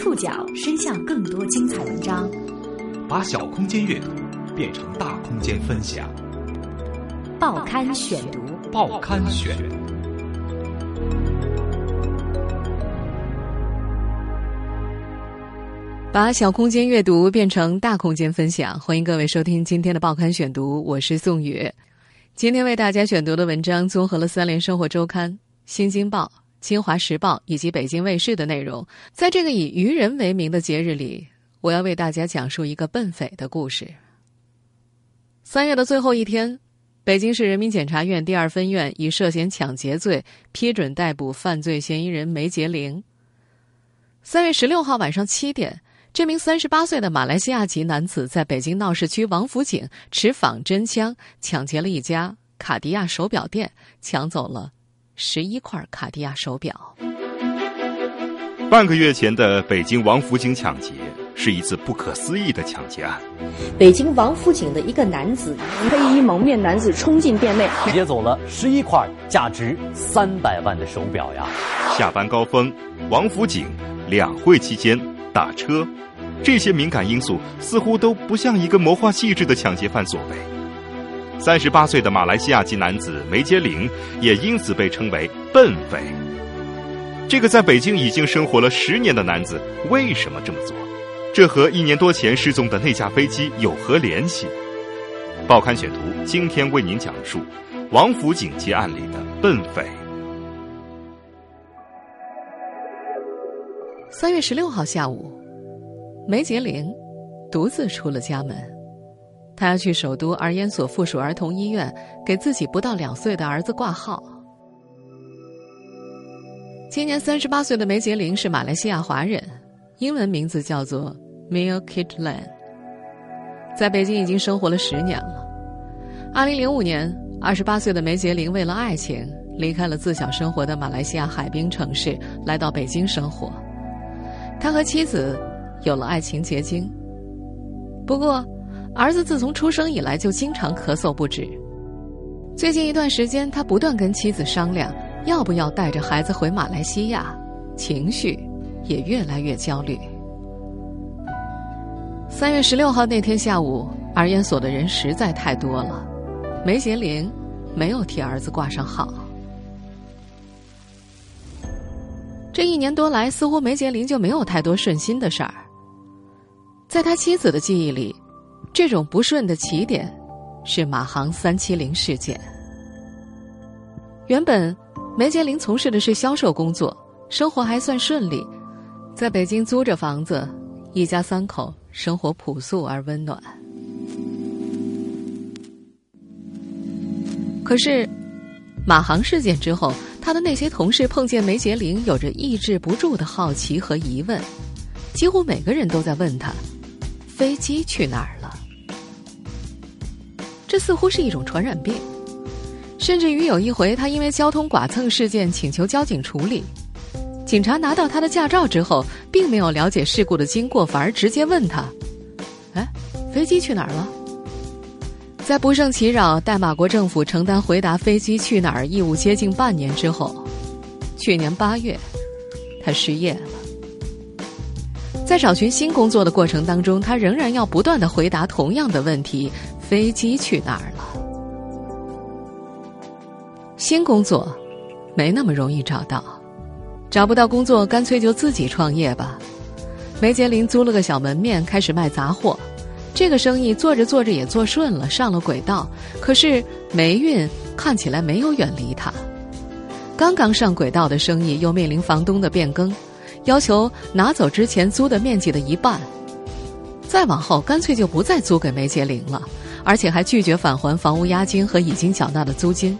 触角伸向更多精彩文章，把小空间阅读变成大空间分享。报刊选读，报刊选。把小空间阅读变成大空间分享，欢迎各位收听今天的报刊选读，我是宋宇。今天为大家选读的文章综合了三联生活周刊、新京报、清华时报以及北京卫视的内容。在这个以愚人为名的节日里，我要为大家讲述一个笨匪的故事。三月的最后一天，北京市人民检察院第二分院以涉嫌抢劫罪批准逮捕犯罪嫌疑人梅杰玲。三月十六号晚上七点。这名三十八岁的马来西亚籍男子在北京闹市区王府井持仿真枪抢劫了一家卡地亚手表店，抢走了十一块卡地亚手表。半个月前的北京王府井抢劫是一次不可思议的抢劫案。北京王府井的一个男子，黑衣蒙面男子冲进店内，劫走了十一块价值三百万的手表呀！下班高峰，王府井两会期间。打车，这些敏感因素似乎都不像一个谋划细致的抢劫犯所为。三十八岁的马来西亚籍男子梅杰林也因此被称为“笨匪”。这个在北京已经生活了十年的男子为什么这么做？这和一年多前失踪的那架飞机有何联系？报刊选图今天为您讲述王府井劫案里的笨匪。三月十六号下午，梅杰玲独自出了家门。他要去首都儿研所附属儿童医院给自己不到两岁的儿子挂号。今年三十八岁的梅杰林是马来西亚华人，英文名字叫做 Mia Kitlan，在北京已经生活了十年了。二零零五年，二十八岁的梅杰林为了爱情离开了自小生活的马来西亚海滨城市，来到北京生活。他和妻子有了爱情结晶，不过儿子自从出生以来就经常咳嗽不止。最近一段时间，他不断跟妻子商量要不要带着孩子回马来西亚，情绪也越来越焦虑。三月十六号那天下午，儿研所的人实在太多了，梅杰玲没有替儿子挂上号。这一年多来，似乎梅杰林就没有太多顺心的事儿。在他妻子的记忆里，这种不顺的起点是马航三七零事件。原本梅杰林从事的是销售工作，生活还算顺利，在北京租着房子，一家三口生活朴素而温暖。可是，马航事件之后。他的那些同事碰见梅杰林，有着抑制不住的好奇和疑问，几乎每个人都在问他：“飞机去哪儿了？”这似乎是一种传染病。甚至于有一回，他因为交通剐蹭事件请求交警处理，警察拿到他的驾照之后，并没有了解事故的经过，反而直接问他：“哎，飞机去哪儿了？”在不胜其扰，代马国政府承担回答飞机去哪儿义务接近半年之后，去年八月，他失业了。在找寻新工作的过程当中，他仍然要不断的回答同样的问题：飞机去哪儿了？新工作没那么容易找到，找不到工作，干脆就自己创业吧。梅杰林租了个小门面，开始卖杂货。这个生意做着做着也做顺了，上了轨道。可是霉运看起来没有远离他。刚刚上轨道的生意又面临房东的变更，要求拿走之前租的面积的一半。再往后，干脆就不再租给梅杰林了，而且还拒绝返还房屋押金和已经缴纳的租金。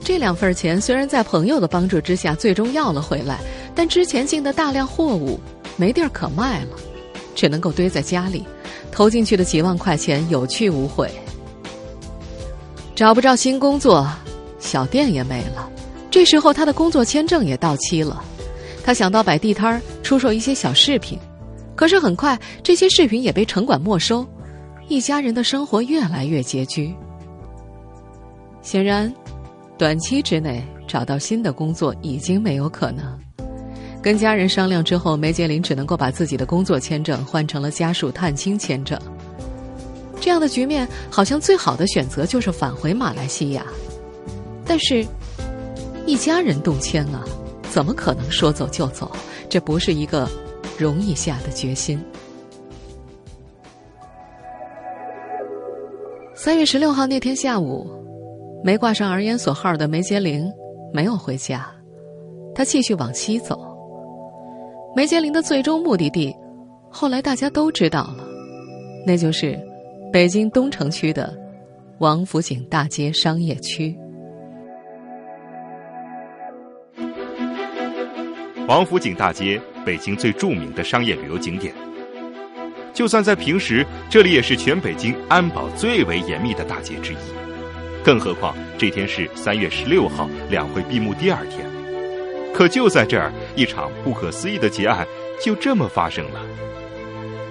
这两份钱虽然在朋友的帮助之下最终要了回来，但之前进的大量货物没地儿可卖了，只能够堆在家里。投进去的几万块钱有去无回，找不着新工作，小店也没了。这时候他的工作签证也到期了，他想到摆地摊儿出售一些小饰品，可是很快这些饰品也被城管没收，一家人的生活越来越拮据。显然，短期之内找到新的工作已经没有可能。跟家人商量之后，梅杰林只能够把自己的工作签证换成了家属探亲签证。这样的局面，好像最好的选择就是返回马来西亚。但是，一家人动迁啊，怎么可能说走就走？这不是一个容易下的决心。三月十六号那天下午，没挂上儿研所号的梅杰林没有回家，他继续往西走。梅杰林的最终目的地，后来大家都知道了，那就是北京东城区的王府井大街商业区。王府井大街，北京最著名的商业旅游景点。就算在平时，这里也是全北京安保最为严密的大街之一。更何况这天是三月十六号，两会闭幕第二天。可就在这儿，一场不可思议的劫案就这么发生了。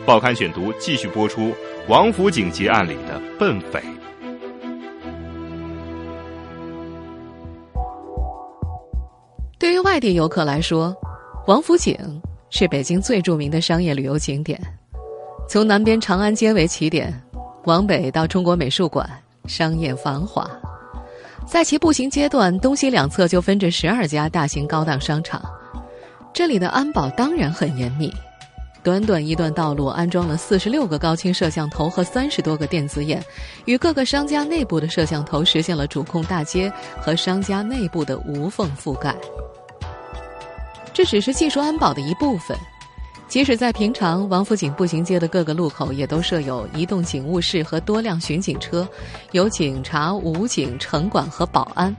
报刊选读继续播出王府井劫案里的笨匪。对于外地游客来说，王府井是北京最著名的商业旅游景点。从南边长安街为起点，往北到中国美术馆，商业繁华。在其步行阶段，东西两侧就分着十二家大型高档商场。这里的安保当然很严密，短短一段道路安装了四十六个高清摄像头和三十多个电子眼，与各个商家内部的摄像头实现了主控大街和商家内部的无缝覆盖。这只是技术安保的一部分。即使在平常，王府井步行街的各个路口也都设有移动警务室和多辆巡警车，有警察、武警、城管和保安。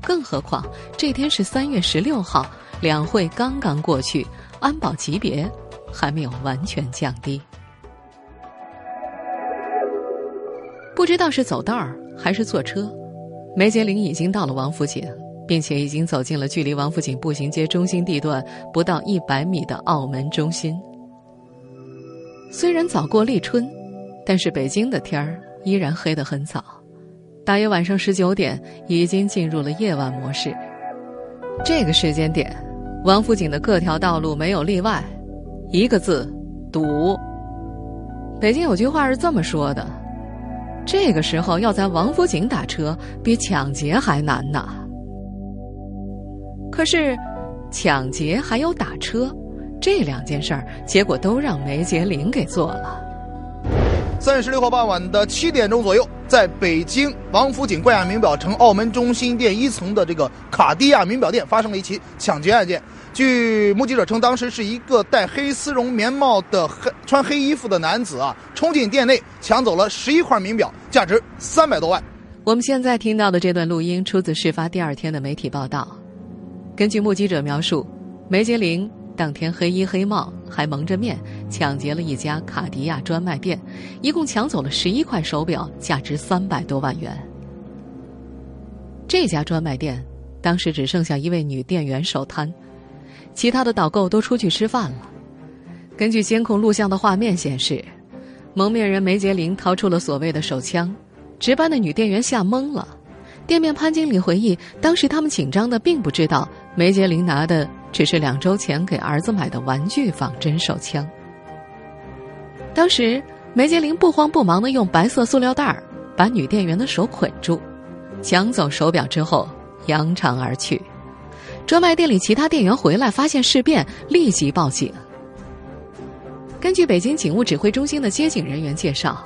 更何况这天是三月十六号，两会刚刚过去，安保级别还没有完全降低。不知道是走道儿还是坐车，梅杰林已经到了王府井。并且已经走进了距离王府井步行街中心地段不到一百米的澳门中心。虽然早过立春，但是北京的天儿依然黑得很早，大约晚上十九点，已经进入了夜晚模式。这个时间点，王府井的各条道路没有例外，一个字：堵。北京有句话是这么说的：这个时候要在王府井打车，比抢劫还难呐。可是，抢劫还有打车，这两件事儿，结果都让梅杰林给做了。三月十六号傍晚的七点钟左右，在北京王府井冠亚名表城澳门中心店一层的这个卡地亚名表店发生了一起抢劫案件。据目击者称，当时是一个戴黑丝绒棉帽的黑穿黑衣服的男子啊，冲进店内抢走了十一块名表，价值三百多万。我们现在听到的这段录音出自事发第二天的媒体报道。根据目击者描述，梅杰林当天黑衣黑帽，还蒙着面，抢劫了一家卡地亚专卖店，一共抢走了十一块手表，价值三百多万元。这家专卖店当时只剩下一位女店员守摊，其他的导购都出去吃饭了。根据监控录像的画面显示，蒙面人梅杰林掏出了所谓的手枪，值班的女店员吓懵了。店面潘经理回忆，当时他们紧张的并不知道。梅杰林拿的只是两周前给儿子买的玩具仿真手枪。当时梅杰林不慌不忙的用白色塑料袋儿把女店员的手捆住，抢走手表之后扬长而去。专卖店里其他店员回来发现事变，立即报警。根据北京警务指挥中心的接警人员介绍，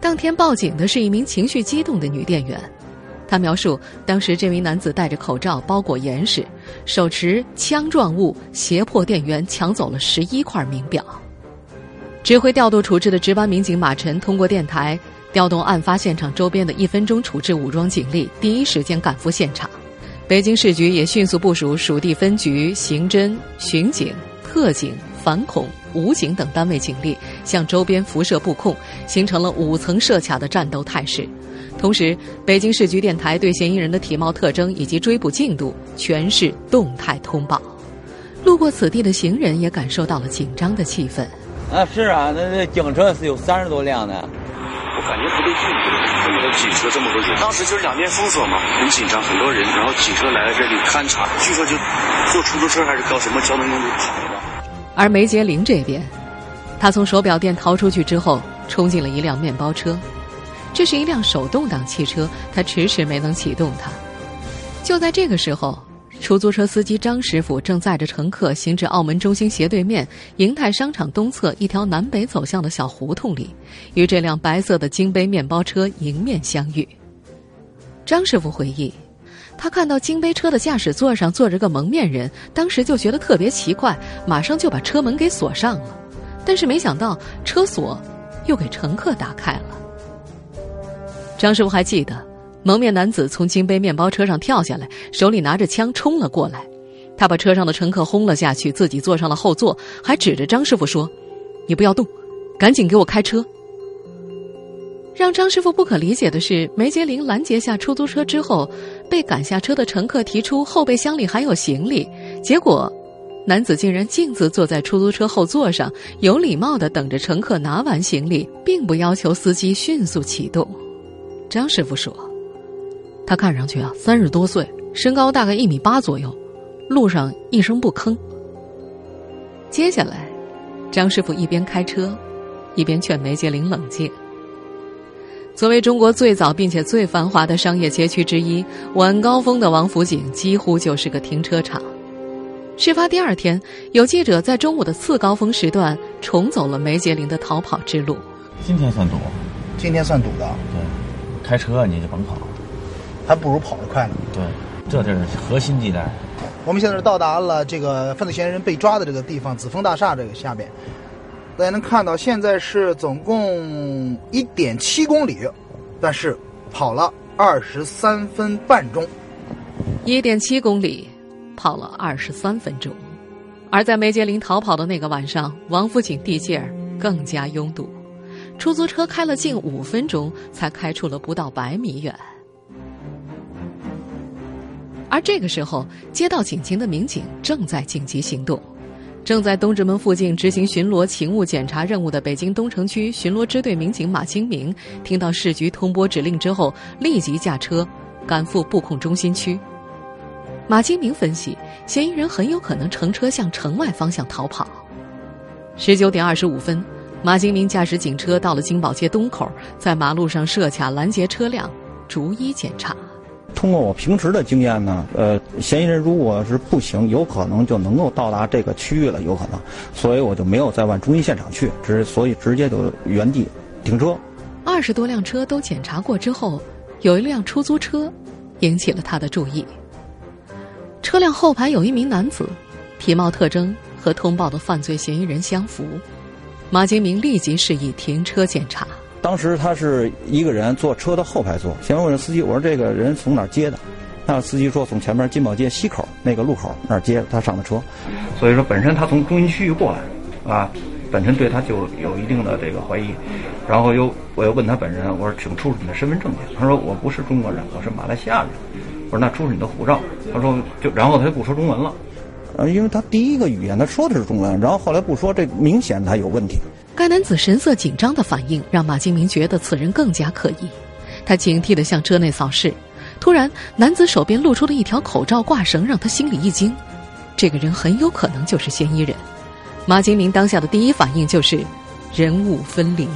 当天报警的是一名情绪激动的女店员。他描述，当时这名男子戴着口罩，包裹严实，手持枪状物，胁迫店员抢走了十一块名表。指挥调度处置的值班民警马晨通过电台调动案发现场周边的一分钟处置武装警力，第一时间赶赴现场。北京市局也迅速部署属地分局、刑侦、巡警、特警、反恐、武警等单位警力，向周边辐射布控，形成了五层设卡的战斗态势。同时，北京市局电台对嫌疑人的体貌特征以及追捕进度全市动态通报。路过此地的行人也感受到了紧张的气氛。啊，是啊，那那警车是有三十多辆的。我感觉不对劲，这么多警车，这么多人，当时就是两边封锁嘛，很紧张，很多人，然后警车来了这里勘察，据说就坐出租车还是搞什么交通工具跑的。而梅杰林这边，他从手表店逃出去之后，冲进了一辆面包车，这是一辆手动挡汽车，他迟迟没能启动它。就在这个时候。出租车司机张师傅正载着乘客行至澳门中心斜对面银泰商场东侧一条南北走向的小胡同里，与这辆白色的金杯面包车迎面相遇。张师傅回忆，他看到金杯车的驾驶座上坐着个蒙面人，当时就觉得特别奇怪，马上就把车门给锁上了。但是没想到车锁又给乘客打开了。张师傅还记得。蒙面男子从金杯面包车上跳下来，手里拿着枪冲了过来。他把车上的乘客轰了下去，自己坐上了后座，还指着张师傅说：“你不要动，赶紧给我开车。”让张师傅不可理解的是，梅杰林拦截下出租车之后，被赶下车的乘客提出后备箱里还有行李，结果男子竟然径自坐在出租车后座上，有礼貌的等着乘客拿完行李，并不要求司机迅速启动。张师傅说。他看上去啊，三十多岁，身高大概一米八左右，路上一声不吭。接下来，张师傅一边开车，一边劝梅杰玲冷静。作为中国最早并且最繁华的商业街区之一，晚高峰的王府井几乎就是个停车场。事发第二天，有记者在中午的次高峰时段重走了梅杰林的逃跑之路。今天算堵，今天算堵的。对，开车你就甭跑。还不如跑得快呢。对，这就是核心地带。我们现在是到达了这个犯罪嫌疑人被抓的这个地方——紫峰大厦这个下边。大家能看到，现在是总共一点七公里，但是跑了二十三分半钟。一点七公里，跑了二十三分钟。而在梅杰林逃跑的那个晚上，王府井地界儿更加拥堵，出租车开了近五分钟，才开出了不到百米远。而这个时候，接到警情的民警正在紧急行动。正在东直门附近执行巡逻勤务检查任务的北京东城区巡逻支队民警马清明，听到市局通拨指令之后，立即驾车赶赴布控中心区。马清明分析，嫌疑人很有可能乘车向城外方向逃跑。十九点二十五分，马金明驾驶警车到了金宝街东口，在马路上设卡拦截车辆，逐一检查。通过我平时的经验呢，呃，嫌疑人如果是步行，有可能就能够到达这个区域了，有可能，所以我就没有再往中心现场去，直所以直接就原地停车。二十多辆车都检查过之后，有一辆出租车引起了他的注意。车辆后排有一名男子，体貌特征和通报的犯罪嫌疑人相符，马金明立即示意停车检查。当时他是一个人坐车的后排座，先问司机：“我说这个人从哪儿接的？”那司机说：“从前面金宝街西口那个路口那儿接他上的车。”所以说，本身他从中心区域过来，啊，本身对他就有一定的这个怀疑。然后又我又问他本人：“我说，请出示你的身份证件。”他说：“我不是中国人，我是马来西亚人。”我说：“那出示你的护照。”他说：“就然后他就不说中文了。”呃，因为他第一个语言他说的是中文，然后后来不说，这明显他有问题。该男子神色紧张的反应让马金明觉得此人更加可疑，他警惕地向车内扫视。突然，男子手边露出了一条口罩挂绳，让他心里一惊。这个人很有可能就是嫌疑人。马金明当下的第一反应就是人物分离。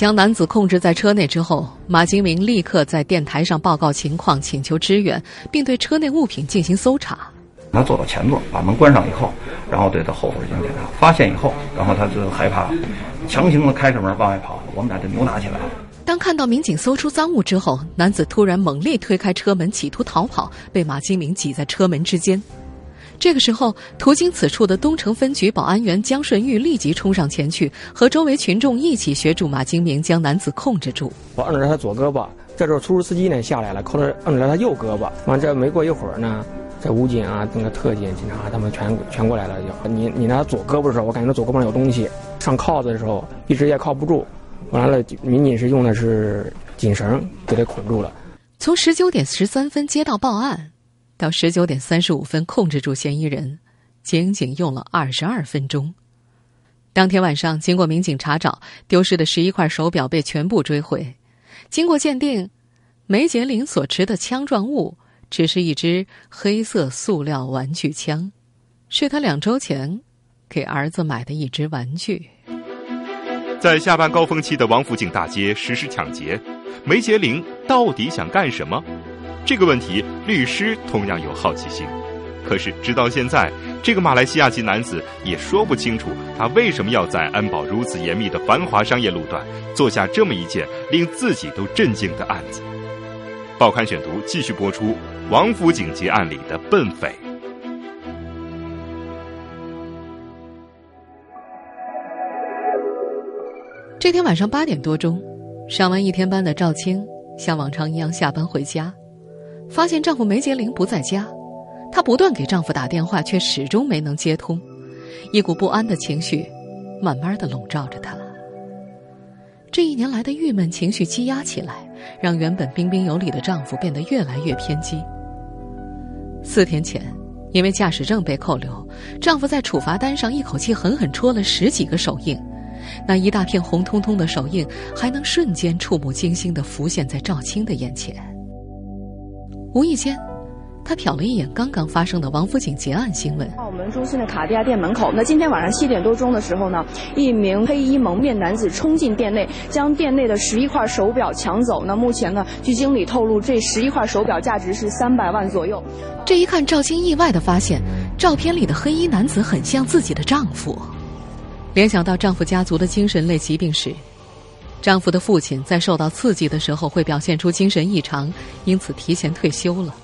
将男子控制在车内之后，马金明立刻在电台上报告情况，请求支援，并对车内物品进行搜查。他坐到前座，把门关上以后，然后对他后座进行检查。发现以后，然后他就害怕，强行的开着门往外跑。我们俩就扭打起来了。当看到民警搜出赃物之后，男子突然猛力推开车门，企图逃跑，被马金明挤在车门之间。这个时候，途经此处的东城分局保安员江顺玉立即冲上前去，和周围群众一起协助马金明将男子控制住。我摁着他左胳膊，这时候出租司机呢下来了，扣着摁着他右胳膊。完这没过一会儿呢。这武警啊，那个特警、警察，他们全全过来了。就你你拿左胳膊的时候，我感觉左胳膊上有东西。上铐子的时候，一直也铐不住。完了，民警是用的是紧绳给他捆住了。从十九点十三分接到报案，到十九点三十五分控制住嫌疑人，仅仅用了二十二分钟。当天晚上，经过民警查找，丢失的十一块手表被全部追回。经过鉴定，梅杰林所持的枪状物只是一支黑色塑料玩具枪，是他两周前给儿子买的一支玩具。在下班高峰期的王府井大街实施抢劫，梅杰林到底想干什么？这个问题，律师同样有好奇心。可是，直到现在，这个马来西亚籍男子也说不清楚他为什么要在安保如此严密的繁华商业路段做下这么一件令自己都震惊的案子。报刊选读继续播出：王府井劫案里的笨匪。这天晚上八点多钟，上完一天班的赵青像往常一样下班回家，发现丈夫梅杰林不在家。她不断给丈夫打电话，却始终没能接通，一股不安的情绪慢慢的笼罩着她。这一年来的郁闷情绪积压起来，让原本彬彬有礼的丈夫变得越来越偏激。四天前，因为驾驶证被扣留，丈夫在处罚单上一口气狠狠戳了十几个手印，那一大片红彤彤的手印还能瞬间触目惊心的浮现在赵青的眼前。无意间。他瞟了一眼刚刚发生的王府井劫案新闻。澳门中心的卡地亚店门口，那今天晚上七点多钟的时候呢，一名黑衣蒙面男子冲进店内，将店内的十一块手表抢走。那目前呢，据经理透露，这十一块手表价值是三百万左右。这一看，赵青意外的发现，照片里的黑衣男子很像自己的丈夫。联想到丈夫家族的精神类疾病时，丈夫的父亲在受到刺激的时候会表现出精神异常，因此提前退休了。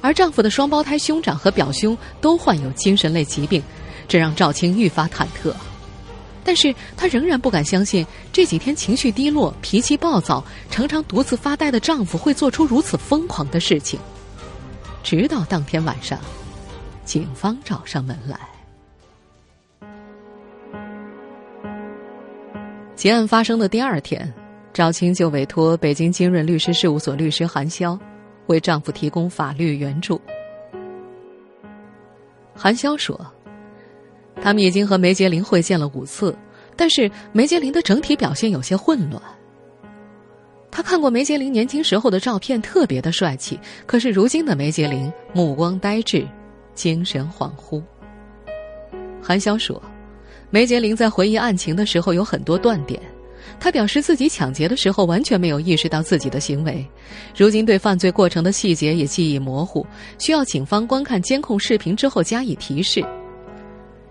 而丈夫的双胞胎兄长和表兄都患有精神类疾病，这让赵青愈发忐忑。但是她仍然不敢相信这几天情绪低落、脾气暴躁、常常独自发呆的丈夫会做出如此疯狂的事情。直到当天晚上，警方找上门来。结案发生的第二天，赵青就委托北京金润律师事务所律师韩潇。为丈夫提供法律援助。韩潇说：“他们已经和梅杰林会见了五次，但是梅杰林的整体表现有些混乱。他看过梅杰林年轻时候的照片，特别的帅气，可是如今的梅杰林目光呆滞，精神恍惚。”韩潇说：“梅杰林在回忆案情的时候有很多断点。”他表示，自己抢劫的时候完全没有意识到自己的行为，如今对犯罪过程的细节也记忆模糊，需要警方观看监控视频之后加以提示。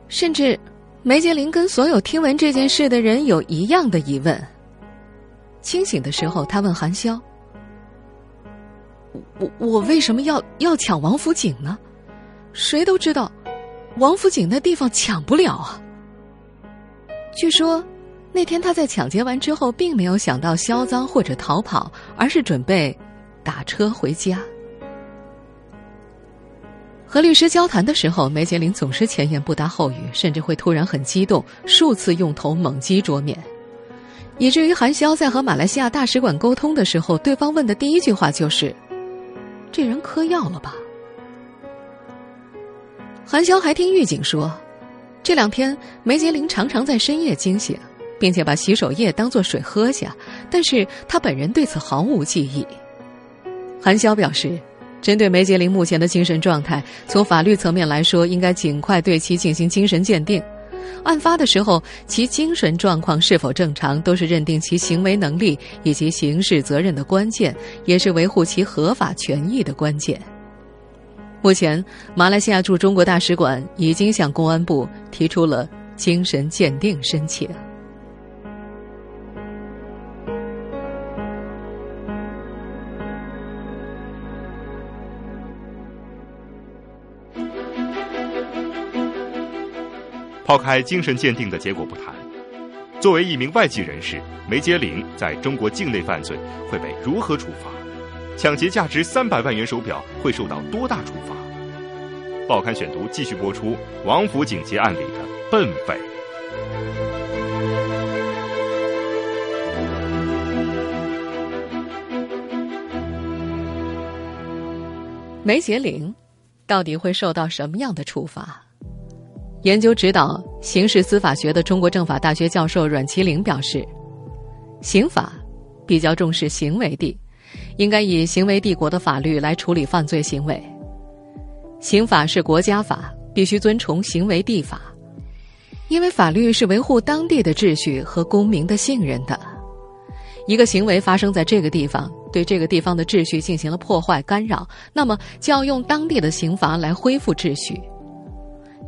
甚至，梅杰林跟所有听闻这件事的人有一样的疑问。清醒的时候，他问韩潇：“我我为什么要要抢王府井呢？谁都知道，王府井那地方抢不了啊。”据说。那天他在抢劫完之后，并没有想到销赃或者逃跑，而是准备打车回家。和律师交谈的时候，梅杰林总是前言不搭后语，甚至会突然很激动，数次用头猛击桌面，以至于韩潇在和马来西亚大使馆沟通的时候，对方问的第一句话就是：“这人嗑药了吧？”韩潇还听狱警说，这两天梅杰林常常在深夜惊醒。并且把洗手液当作水喝下，但是他本人对此毫无记忆。韩潇表示，针对梅杰林目前的精神状态，从法律层面来说，应该尽快对其进行精神鉴定。案发的时候，其精神状况是否正常，都是认定其行为能力以及刑事责任的关键，也是维护其合法权益的关键。目前，马来西亚驻中国大使馆已经向公安部提出了精神鉴定申请。抛开精神鉴定的结果不谈，作为一名外籍人士，梅杰林在中国境内犯罪会被如何处罚？抢劫价值三百万元手表会受到多大处罚？报刊选读继续播出：王府井劫案里的笨匪。梅杰玲到底会受到什么样的处罚？研究指导刑事司法学的中国政法大学教授阮其玲表示，刑法比较重视行为地，应该以行为帝国的法律来处理犯罪行为。刑法是国家法，必须遵从行为地法，因为法律是维护当地的秩序和公民的信任的。一个行为发生在这个地方，对这个地方的秩序进行了破坏干扰，那么就要用当地的刑罚来恢复秩序。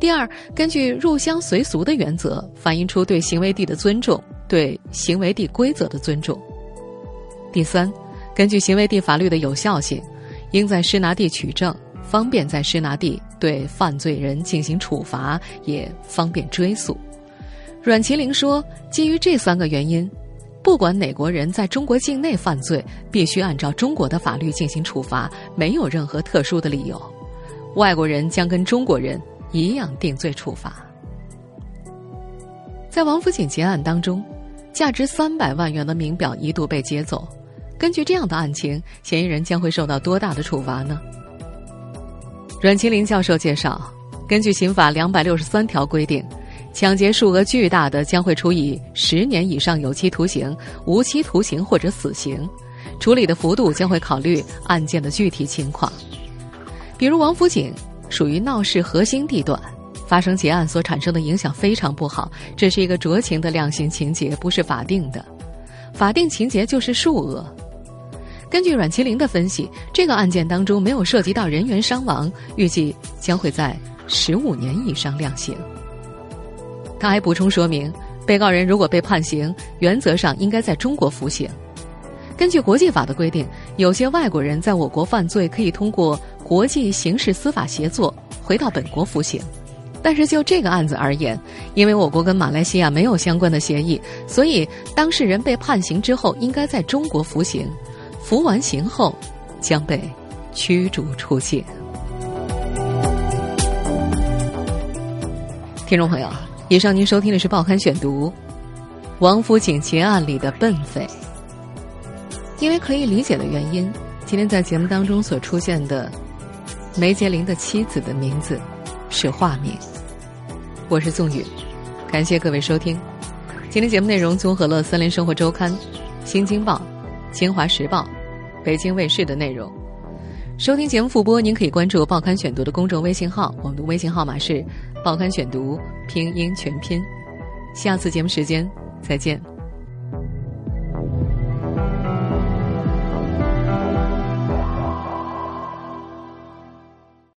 第二，根据入乡随俗的原则，反映出对行为地的尊重，对行为地规则的尊重。第三，根据行为地法律的有效性，应在施拿地取证，方便在施拿地对犯罪人进行处罚，也方便追诉。阮其玲说，基于这三个原因，不管哪国人在中国境内犯罪，必须按照中国的法律进行处罚，没有任何特殊的理由。外国人将跟中国人。一样定罪处罚。在王府井劫案当中，价值三百万元的名表一度被劫走。根据这样的案情，嫌疑人将会受到多大的处罚呢？阮清林教授介绍，根据刑法两百六十三条规定，抢劫数额巨大的将会处以十年以上有期徒刑、无期徒刑或者死刑，处理的幅度将会考虑案件的具体情况，比如王府井。属于闹市核心地段，发生劫案所产生的影响非常不好。这是一个酌情的量刑情节，不是法定的。法定情节就是数额。根据阮其玲的分析，这个案件当中没有涉及到人员伤亡，预计将会在十五年以上量刑。他还补充说明，被告人如果被判刑，原则上应该在中国服刑。根据国际法的规定，有些外国人在我国犯罪可以通过。国际刑事司法协作回到本国服刑，但是就这个案子而言，因为我国跟马来西亚没有相关的协议，所以当事人被判刑之后应该在中国服刑，服完刑后将被驱逐出境。听众朋友，以上您收听的是《报刊选读》，王府井劫案里的笨匪，因为可以理解的原因，今天在节目当中所出现的。梅杰林的妻子的名字是化名。我是宋宇，感谢各位收听。今天节目内容综合了《森林生活周刊》《新京报》《京华时报》《北京卫视》的内容。收听节目复播，您可以关注《报刊选读》的公众微信号，我们的微信号码是“报刊选读”拼音全拼。下次节目时间再见。